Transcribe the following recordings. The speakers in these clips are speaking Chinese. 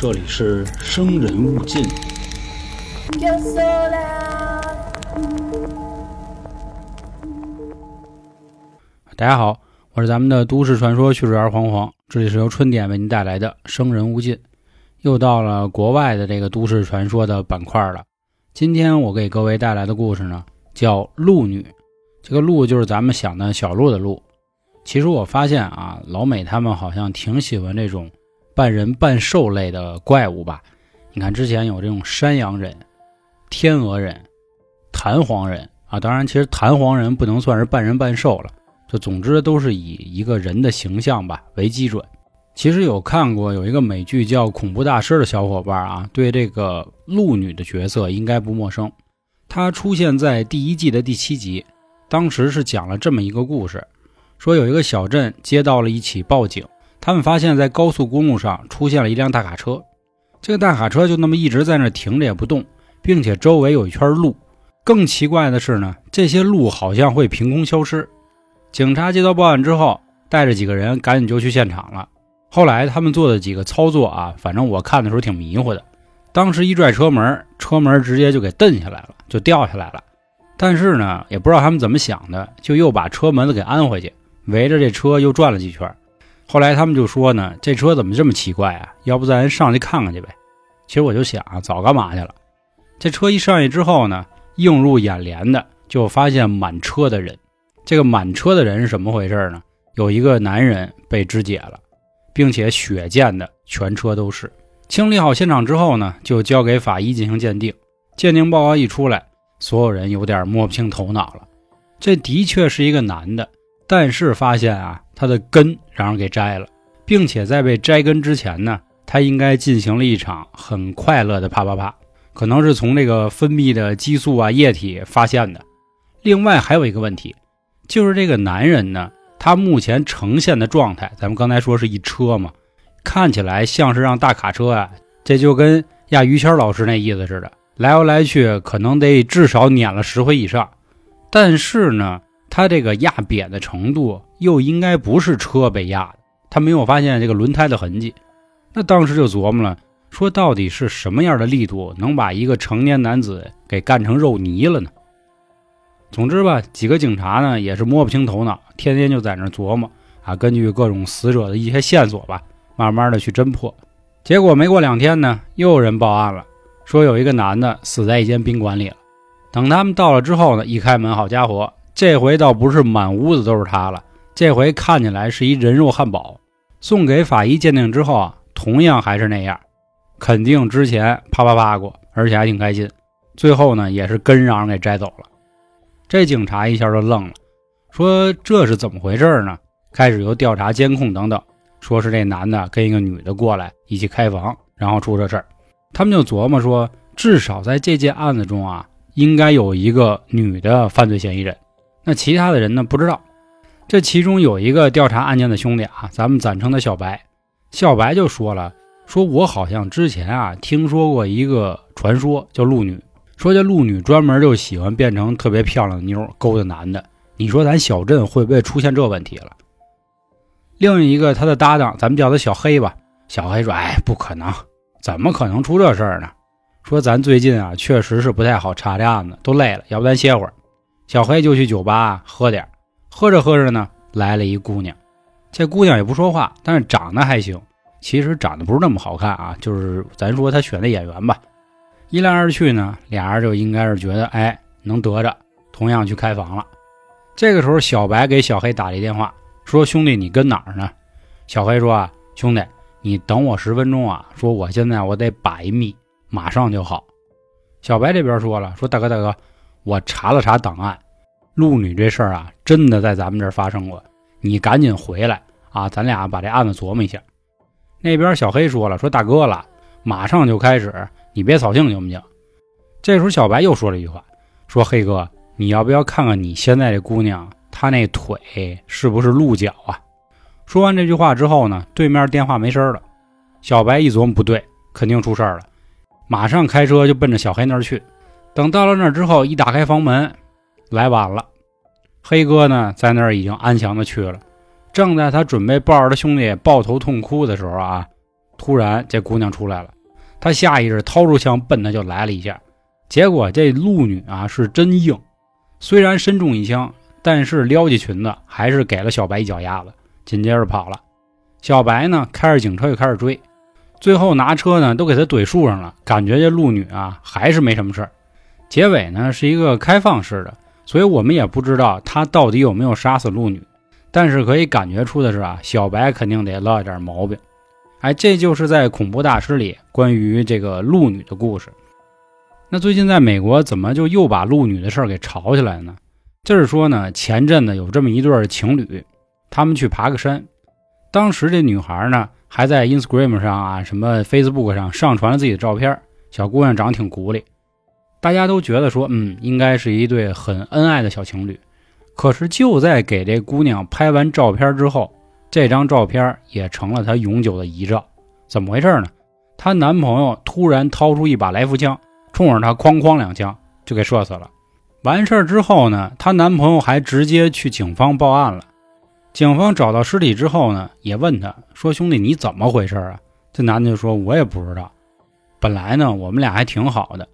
这里是生人勿近。Yo sola. 大家好，我是咱们的都市传说叙述员黄黄，这里是由春点为您带来的生人勿近。又到了国外的这个都市传说的板块了。今天我给各位带来的故事呢，叫鹿女。这个鹿就是咱们想的小鹿的鹿。其实我发现啊，老美他们好像挺喜欢这种半人半兽类的怪物吧？你看之前有这种山羊人、天鹅人、弹簧人啊，当然其实弹簧人不能算是半人半兽了，就总之都是以一个人的形象吧为基准。其实有看过有一个美剧叫《恐怖大师》的小伙伴啊，对这个鹿女的角色应该不陌生。她出现在第一季的第七集，当时是讲了这么一个故事。说有一个小镇接到了一起报警，他们发现，在高速公路上出现了一辆大卡车，这个大卡车就那么一直在那停着也不动，并且周围有一圈路。更奇怪的是呢，这些路好像会凭空消失。警察接到报案之后，带着几个人赶紧就去现场了。后来他们做的几个操作啊，反正我看的时候挺迷糊的。当时一拽车门，车门直接就给蹬下来了，就掉下来了。但是呢，也不知道他们怎么想的，就又把车门子给安回去。围着这车又转了几圈，后来他们就说呢，这车怎么这么奇怪啊？要不咱上去看看去呗？其实我就想啊，早干嘛去了？这车一上去之后呢，映入眼帘的就发现满车的人。这个满车的人是怎么回事呢？有一个男人被肢解了，并且血溅的全车都是。清理好现场之后呢，就交给法医进行鉴定。鉴定报告一出来，所有人有点摸不清头脑了。这的确是一个男的。但是发现啊，他的根让人给摘了，并且在被摘根之前呢，他应该进行了一场很快乐的啪啪啪，可能是从这个分泌的激素啊液体发现的。另外还有一个问题，就是这个男人呢，他目前呈现的状态，咱们刚才说是一车嘛，看起来像是让大卡车啊，这就跟压于谦老师那意思似的，来回来去可能得至少碾了十回以上。但是呢。他这个压扁的程度又应该不是车被压的，他没有发现这个轮胎的痕迹。那当时就琢磨了，说到底是什么样的力度能把一个成年男子给干成肉泥了呢？总之吧，几个警察呢也是摸不清头脑，天天就在那琢磨啊，根据各种死者的一些线索吧，慢慢的去侦破。结果没过两天呢，又有人报案了，说有一个男的死在一间宾馆里了。等他们到了之后呢，一开门，好家伙！这回倒不是满屋子都是他了，这回看起来是一人肉汉堡。送给法医鉴定之后啊，同样还是那样，肯定之前啪啪啪过，而且还挺开心。最后呢，也是根让人给摘走了。这警察一下就愣了，说这是怎么回事呢？开始又调查监控等等，说是这男的跟一个女的过来一起开房，然后出这事儿。他们就琢磨说，至少在这件案子中啊，应该有一个女的犯罪嫌疑人。那其他的人呢？不知道。这其中有一个调查案件的兄弟啊，咱们暂称他小白。小白就说了：“说我好像之前啊听说过一个传说，叫鹿女。说这鹿女专门就喜欢变成特别漂亮的妞勾搭男的。你说咱小镇会不会出现这问题了？”另一个他的搭档，咱们叫他小黑吧。小黑说：“哎，不可能，怎么可能出这事儿呢？说咱最近啊确实是不太好查这案子，都累了，要不咱歇会儿。”小黑就去酒吧喝点儿喝着喝着呢，来了一姑娘。这姑娘也不说话，但是长得还行。其实长得不是那么好看啊，就是咱说他选的演员吧。一来二去呢，俩人就应该是觉得哎能得着，同样去开房了。这个时候，小白给小黑打了一电话，说：“兄弟，你跟哪儿呢？”小黑说：“啊，兄弟，你等我十分钟啊，说我现在我得把一密，马上就好。”小白这边说了：“说大哥大哥。”我查了查档案，鹿女这事儿啊，真的在咱们这儿发生过。你赶紧回来啊，咱俩把这案子琢磨一下。那边小黑说了，说大哥了，马上就开始，你别扫兴行不行？这时候小白又说了一句话，说黑哥，你要不要看看你现在这姑娘，她那腿是不是鹿角啊？说完这句话之后呢，对面电话没声了。小白一琢磨，不对，肯定出事儿了，马上开车就奔着小黑那儿去。等到了那儿之后，一打开房门，来晚了。黑哥呢，在那儿已经安详的去了。正在他准备抱着他兄弟抱头痛哭的时候啊，突然这姑娘出来了，他下意识掏出枪奔她就来了一下，结果这鹿女啊是真硬，虽然身中一枪，但是撩起裙子还是给了小白一脚丫子，紧接着跑了。小白呢开着警车就开始追，最后拿车呢都给他怼树上了，感觉这鹿女啊还是没什么事儿。结尾呢是一个开放式的，所以我们也不知道他到底有没有杀死鹿女，但是可以感觉出的是啊，小白肯定得落一点毛病。哎，这就是在恐怖大师里关于这个鹿女的故事。那最近在美国怎么就又把鹿女的事儿给炒起来呢？就是说呢，前阵子有这么一对情侣，他们去爬个山，当时这女孩呢还在 Instagram 上啊、什么 Facebook 上上传了自己的照片，小姑娘长得挺古里，大家都觉得说，嗯，应该是一对很恩爱的小情侣。可是就在给这姑娘拍完照片之后，这张照片也成了她永久的遗照。怎么回事呢？她男朋友突然掏出一把来福枪，冲着她哐哐两枪就给射死了。完事儿之后呢，她男朋友还直接去警方报案了。警方找到尸体之后呢，也问他说：“兄弟，你怎么回事啊？”这男的就说：“我也不知道。本来呢，我们俩还挺好的，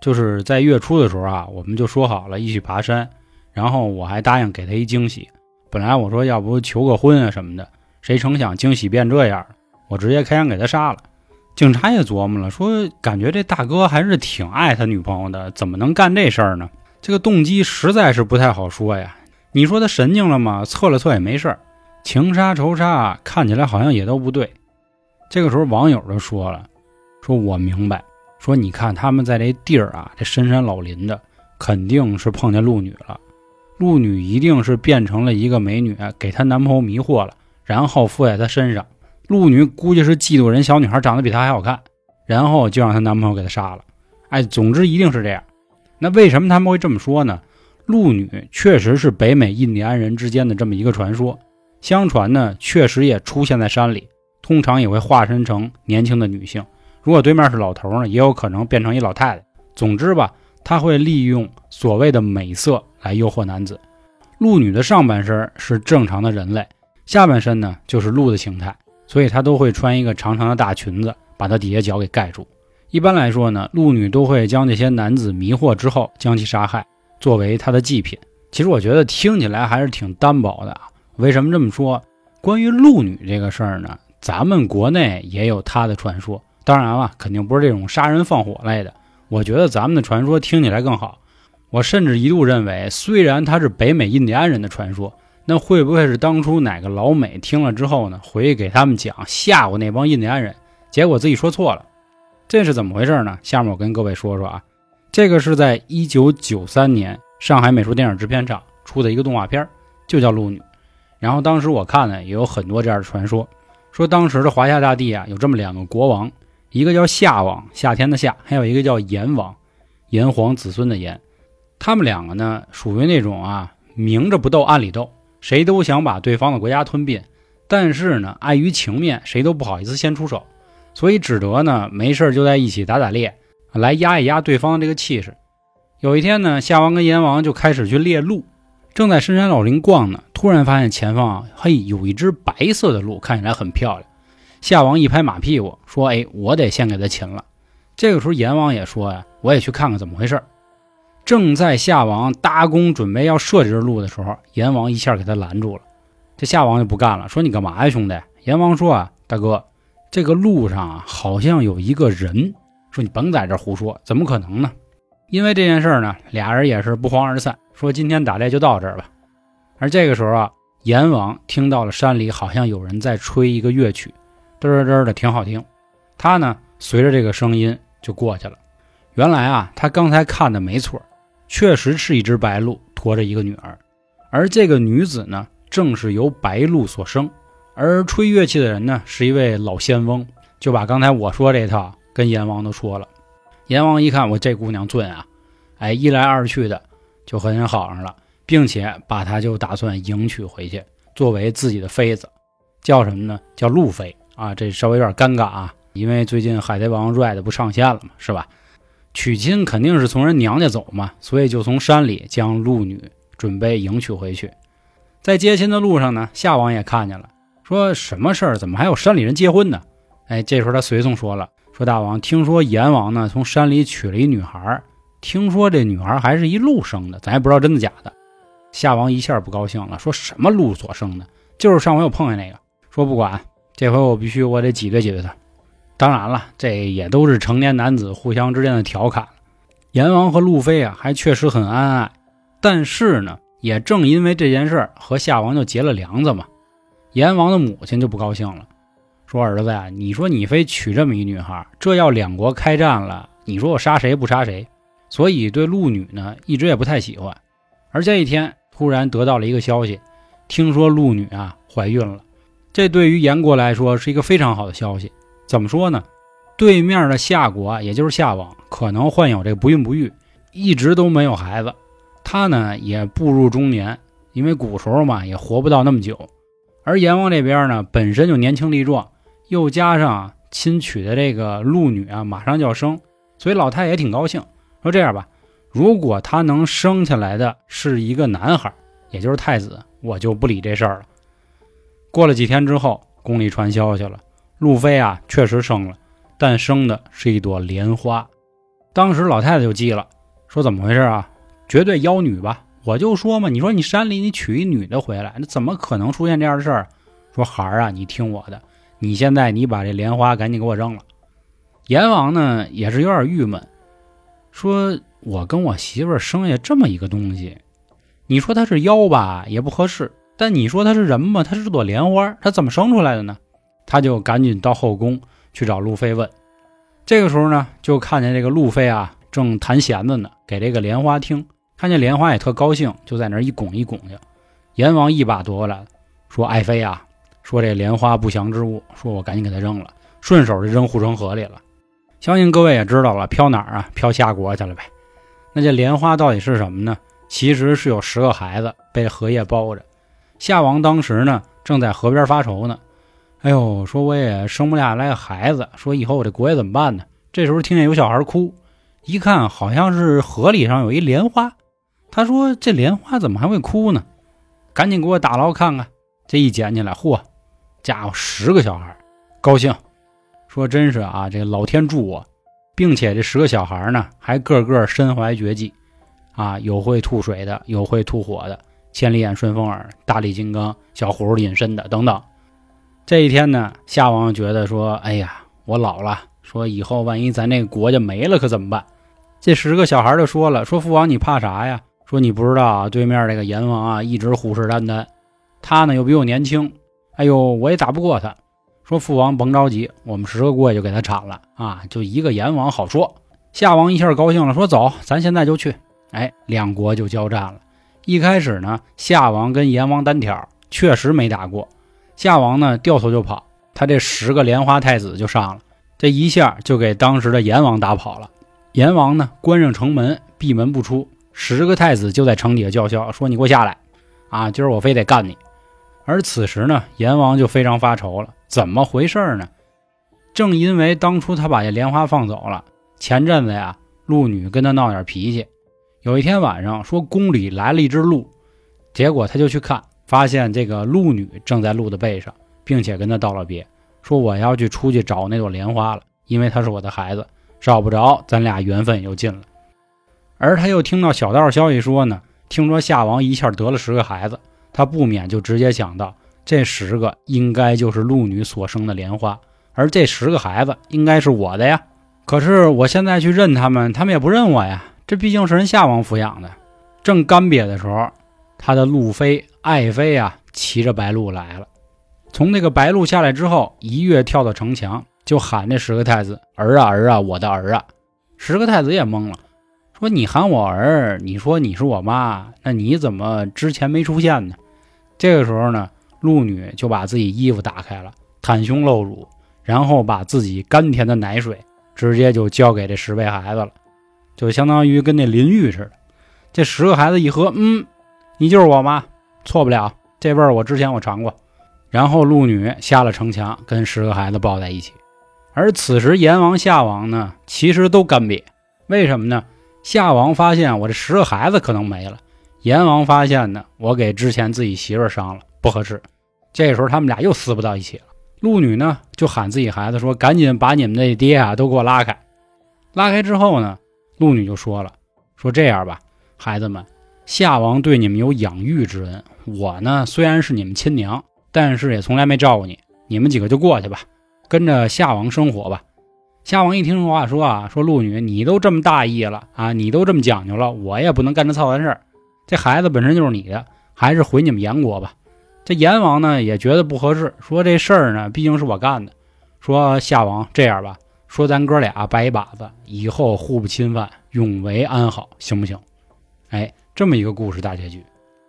就是在月初的时候啊，我们就说好了一起爬山，然后我还答应给他一惊喜。本来我说要不求个婚啊什么的，谁成想惊喜变这样，我直接开枪给他杀了。警察也琢磨了，说感觉这大哥还是挺爱他女朋友的，怎么能干这事儿呢？这个动机实在是不太好说呀。你说他神经了吗？测了测也没事儿，情杀仇杀看起来好像也都不对。这个时候网友就说了，说我明白，说你看他们在这地儿啊，这深山老林的，肯定是碰见鹿女了。鹿女一定是变成了一个美女，给她男朋友迷惑了，然后附在她身上。鹿女估计是嫉妒人小女孩长得比她还好看，然后就让她男朋友给她杀了。哎，总之一定是这样。那为什么他们会这么说呢？鹿女确实是北美印第安人之间的这么一个传说，相传呢，确实也出现在山里，通常也会化身成年轻的女性。如果对面是老头呢，也有可能变成一老太太。总之吧，他会利用所谓的美色来诱惑男子。鹿女的上半身是正常的人类，下半身呢就是鹿的形态，所以她都会穿一个长长的大裙子，把她底下脚给盖住。一般来说呢，鹿女都会将这些男子迷惑之后将其杀害。作为他的祭品，其实我觉得听起来还是挺单薄的啊。为什么这么说？关于鹿女这个事儿呢，咱们国内也有她的传说。当然了，肯定不是这种杀人放火类的。我觉得咱们的传说听起来更好。我甚至一度认为，虽然它是北美印第安人的传说，那会不会是当初哪个老美听了之后呢，回去给他们讲吓唬那帮印第安人，结果自己说错了？这是怎么回事呢？下面我跟各位说说啊。这个是在一九九三年上海美术电影制片厂出的一个动画片，就叫《鹿女》。然后当时我看呢，也有很多这样的传说，说当时的华夏大地啊，有这么两个国王，一个叫夏王，夏天的夏，还有一个叫炎王，炎黄子孙的炎。他们两个呢，属于那种啊，明着不斗，暗里斗，谁都想把对方的国家吞并，但是呢，碍于情面，谁都不好意思先出手，所以只得呢，没事就在一起打打猎。来压一压对方的这个气势。有一天呢，夏王跟炎王就开始去猎鹿，正在深山老林逛呢，突然发现前方啊，嘿，有一只白色的鹿，看起来很漂亮。夏王一拍马屁股说：“哎，我得先给他擒了。”这个时候，阎王也说呀：“我也去看看怎么回事。”正在夏王搭弓准备要射这只鹿的时候，阎王一下给他拦住了。这夏王就不干了，说：“你干嘛呀，兄弟？”阎王说：“啊，大哥，这个路上啊，好像有一个人。”说你甭在这胡说，怎么可能呢？因为这件事呢，俩人也是不欢而散。说今天打猎就到这儿吧。而这个时候啊，阎王听到了山里好像有人在吹一个乐曲，嘚嘚的挺好听。他呢，随着这个声音就过去了。原来啊，他刚才看的没错，确实是一只白鹿驮着一个女儿，而这个女子呢，正是由白鹿所生。而吹乐器的人呢，是一位老仙翁，就把刚才我说这套。跟阎王都说了，阎王一看我这姑娘俊啊，哎，一来二去的就和人好上了，并且把她就打算迎娶回去，作为自己的妃子，叫什么呢？叫路妃啊。这稍微有点尴尬啊，因为最近《海贼王》Red 不上线了嘛，是吧？娶亲肯定是从人娘家走嘛，所以就从山里将鹿女准备迎娶回去。在接亲的路上呢，夏王也看见了，说什么事儿？怎么还有山里人结婚呢？哎，这时候他随从说了，说大王，听说阎王呢从山里娶了一女孩，听说这女孩还是一鹿生的，咱也不知道真的假的。夏王一下不高兴了，说什么鹿所生的，就是上回我碰见那个。说不管，这回我必须我得挤兑挤兑他。当然了，这也都是成年男子互相之间的调侃。阎王和路飞啊，还确实很恩爱，但是呢，也正因为这件事儿和夏王就结了梁子嘛。阎王的母亲就不高兴了，说：“儿子呀，你说你非娶这么一女孩，这要两国开战了，你说我杀谁不杀谁？所以对陆女呢，一直也不太喜欢。而这一天突然得到了一个消息，听说陆女啊怀孕了，这对于燕国来说是一个非常好的消息。”怎么说呢？对面的夏国，也就是夏王，可能患有这个不孕不育，一直都没有孩子。他呢也步入中年，因为古时候嘛也活不到那么久。而阎王这边呢本身就年轻力壮，又加上亲娶的这个陆女啊马上就要生，所以老太也挺高兴。说这样吧，如果他能生下来的是一个男孩，也就是太子，我就不理这事儿了。过了几天之后，宫里传消息了。路飞啊，确实生了，但生的是一朵莲花。当时老太太就急了，说：“怎么回事啊？绝对妖女吧？我就说嘛，你说你山里你娶一女的回来，那怎么可能出现这样的事儿？”说：“孩儿啊，你听我的，你现在你把这莲花赶紧给我扔了。”阎王呢也是有点郁闷，说：“我跟我媳妇生下这么一个东西，你说她是妖吧也不合适，但你说他是人吗？他是朵莲花，他怎么生出来的呢？”他就赶紧到后宫去找路飞问，这个时候呢，就看见这个路飞啊正弹弦子呢，给这个莲花听，看见莲花也特高兴，就在那儿一拱一拱去。阎王一把夺过来，说：“爱妃啊，说这莲花不祥之物，说我赶紧给他扔了，顺手就扔护城河里了。相信各位也知道了，飘哪儿啊？飘夏国去了呗。那这莲花到底是什么呢？其实是有十个孩子被荷叶包着，夏王当时呢正在河边发愁呢。哎呦，说我也生不下来孩子，说以后我这国业怎么办呢？这时候听见有小孩哭，一看好像是河里上有一莲花。他说：“这莲花怎么还会哭呢？”赶紧给我打捞看看。这一捡起来，嚯，家伙十个小孩，高兴，说：“真是啊，这老天助我，并且这十个小孩呢，还个个身怀绝技，啊，有会吐水的，有会吐火的，千里眼、顺风耳、大力金刚、小葫芦隐身的等等。”这一天呢，夏王觉得说：“哎呀，我老了，说以后万一咱这个国家没了，可怎么办？”这十个小孩就说了：“说父王你怕啥呀？说你不知道啊，对面这个阎王啊，一直虎视眈眈，他呢又比我年轻，哎呦，我也打不过他。说父王甭着急，我们十个过去就给他铲了啊！就一个阎王好说。”夏王一下高兴了，说：“走，咱现在就去。”哎，两国就交战了。一开始呢，夏王跟阎王单挑，确实没打过。夏王呢掉头就跑，他这十个莲花太子就上了，这一下就给当时的阎王打跑了。阎王呢关上城门，闭门不出，十个太子就在城底下叫嚣说：“你给我下来，啊，今儿我非得干你。”而此时呢，阎王就非常发愁了，怎么回事呢？正因为当初他把这莲花放走了，前阵子呀，陆女跟他闹点脾气，有一天晚上说宫里来了一只鹿，结果他就去看。发现这个鹿女正在鹿的背上，并且跟他道了别，说我要去出去找那朵莲花了，因为她是我的孩子，找不着，咱俩缘分又尽了。而他又听到小道消息说呢，听说夏王一下得了十个孩子，他不免就直接想到这十个应该就是鹿女所生的莲花，而这十个孩子应该是我的呀。可是我现在去认他们，他们也不认我呀，这毕竟是人夏王抚养的。正干瘪的时候，他的路飞。爱妃啊，骑着白鹿来了。从那个白鹿下来之后，一跃跳到城墙，就喊那十个太子：“儿啊儿啊，我的儿啊！”十个太子也懵了，说：“你喊我儿，你说你是我妈，那你怎么之前没出现呢？”这个时候呢，鹿女就把自己衣服打开了，袒胸露乳，然后把自己甘甜的奶水直接就交给这十位孩子了，就相当于跟那淋浴似的。这十个孩子一喝，嗯，你就是我妈。错不了，这味儿我之前我尝过。然后陆女下了城墙，跟十个孩子抱在一起。而此时阎王、夏王呢，其实都干瘪。为什么呢？夏王发现我这十个孩子可能没了，阎王发现呢，我给之前自己媳妇儿伤了，不合适。这时候他们俩又撕不到一起了。陆女呢就喊自己孩子说：“赶紧把你们那爹啊都给我拉开。”拉开之后呢，陆女就说了：“说这样吧，孩子们，夏王对你们有养育之恩，我呢虽然是你们亲娘，但是也从来没照顾你。你们几个就过去吧，跟着夏王生活吧。”夏王一听话说啊，说陆女，你都这么大意了啊，你都这么讲究了，我也不能干这操蛋事儿。这孩子本身就是你的，还是回你们燕国吧。这阎王呢也觉得不合适，说这事儿呢毕竟是我干的，说夏王这样吧，说咱哥俩拜一把子，以后互不侵犯，永为安好，行不行？哎，这么一个故事大结局。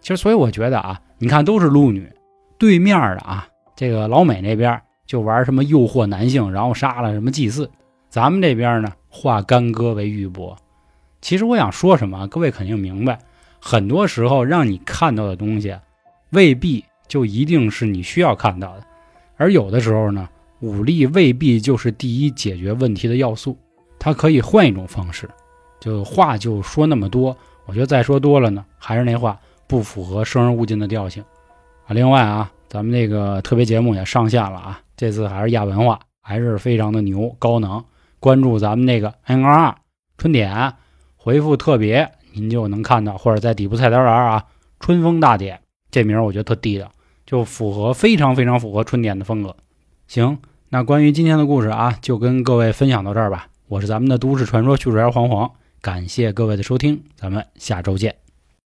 其实，所以我觉得啊，你看都是陆女，对面的啊，这个老美那边就玩什么诱惑男性，然后杀了什么祭祀。咱们这边呢，化干戈为玉帛。其实我想说什么，各位肯定明白。很多时候让你看到的东西，未必就一定是你需要看到的。而有的时候呢，武力未必就是第一解决问题的要素，它可以换一种方式。就话就说那么多，我觉得再说多了呢，还是那话，不符合生人勿近的调性啊。另外啊，咱们这个特别节目也上线了啊，这次还是亚文化，还是非常的牛高能。关注咱们那个 N 二二春点，回复特别，您就能看到，或者在底部菜单栏啊，春风大典这名我觉得特地道，就符合非常非常符合春点的风格。行，那关于今天的故事啊，就跟各位分享到这儿吧。我是咱们的都市传说叙述员黄黄，感谢各位的收听，咱们下周见。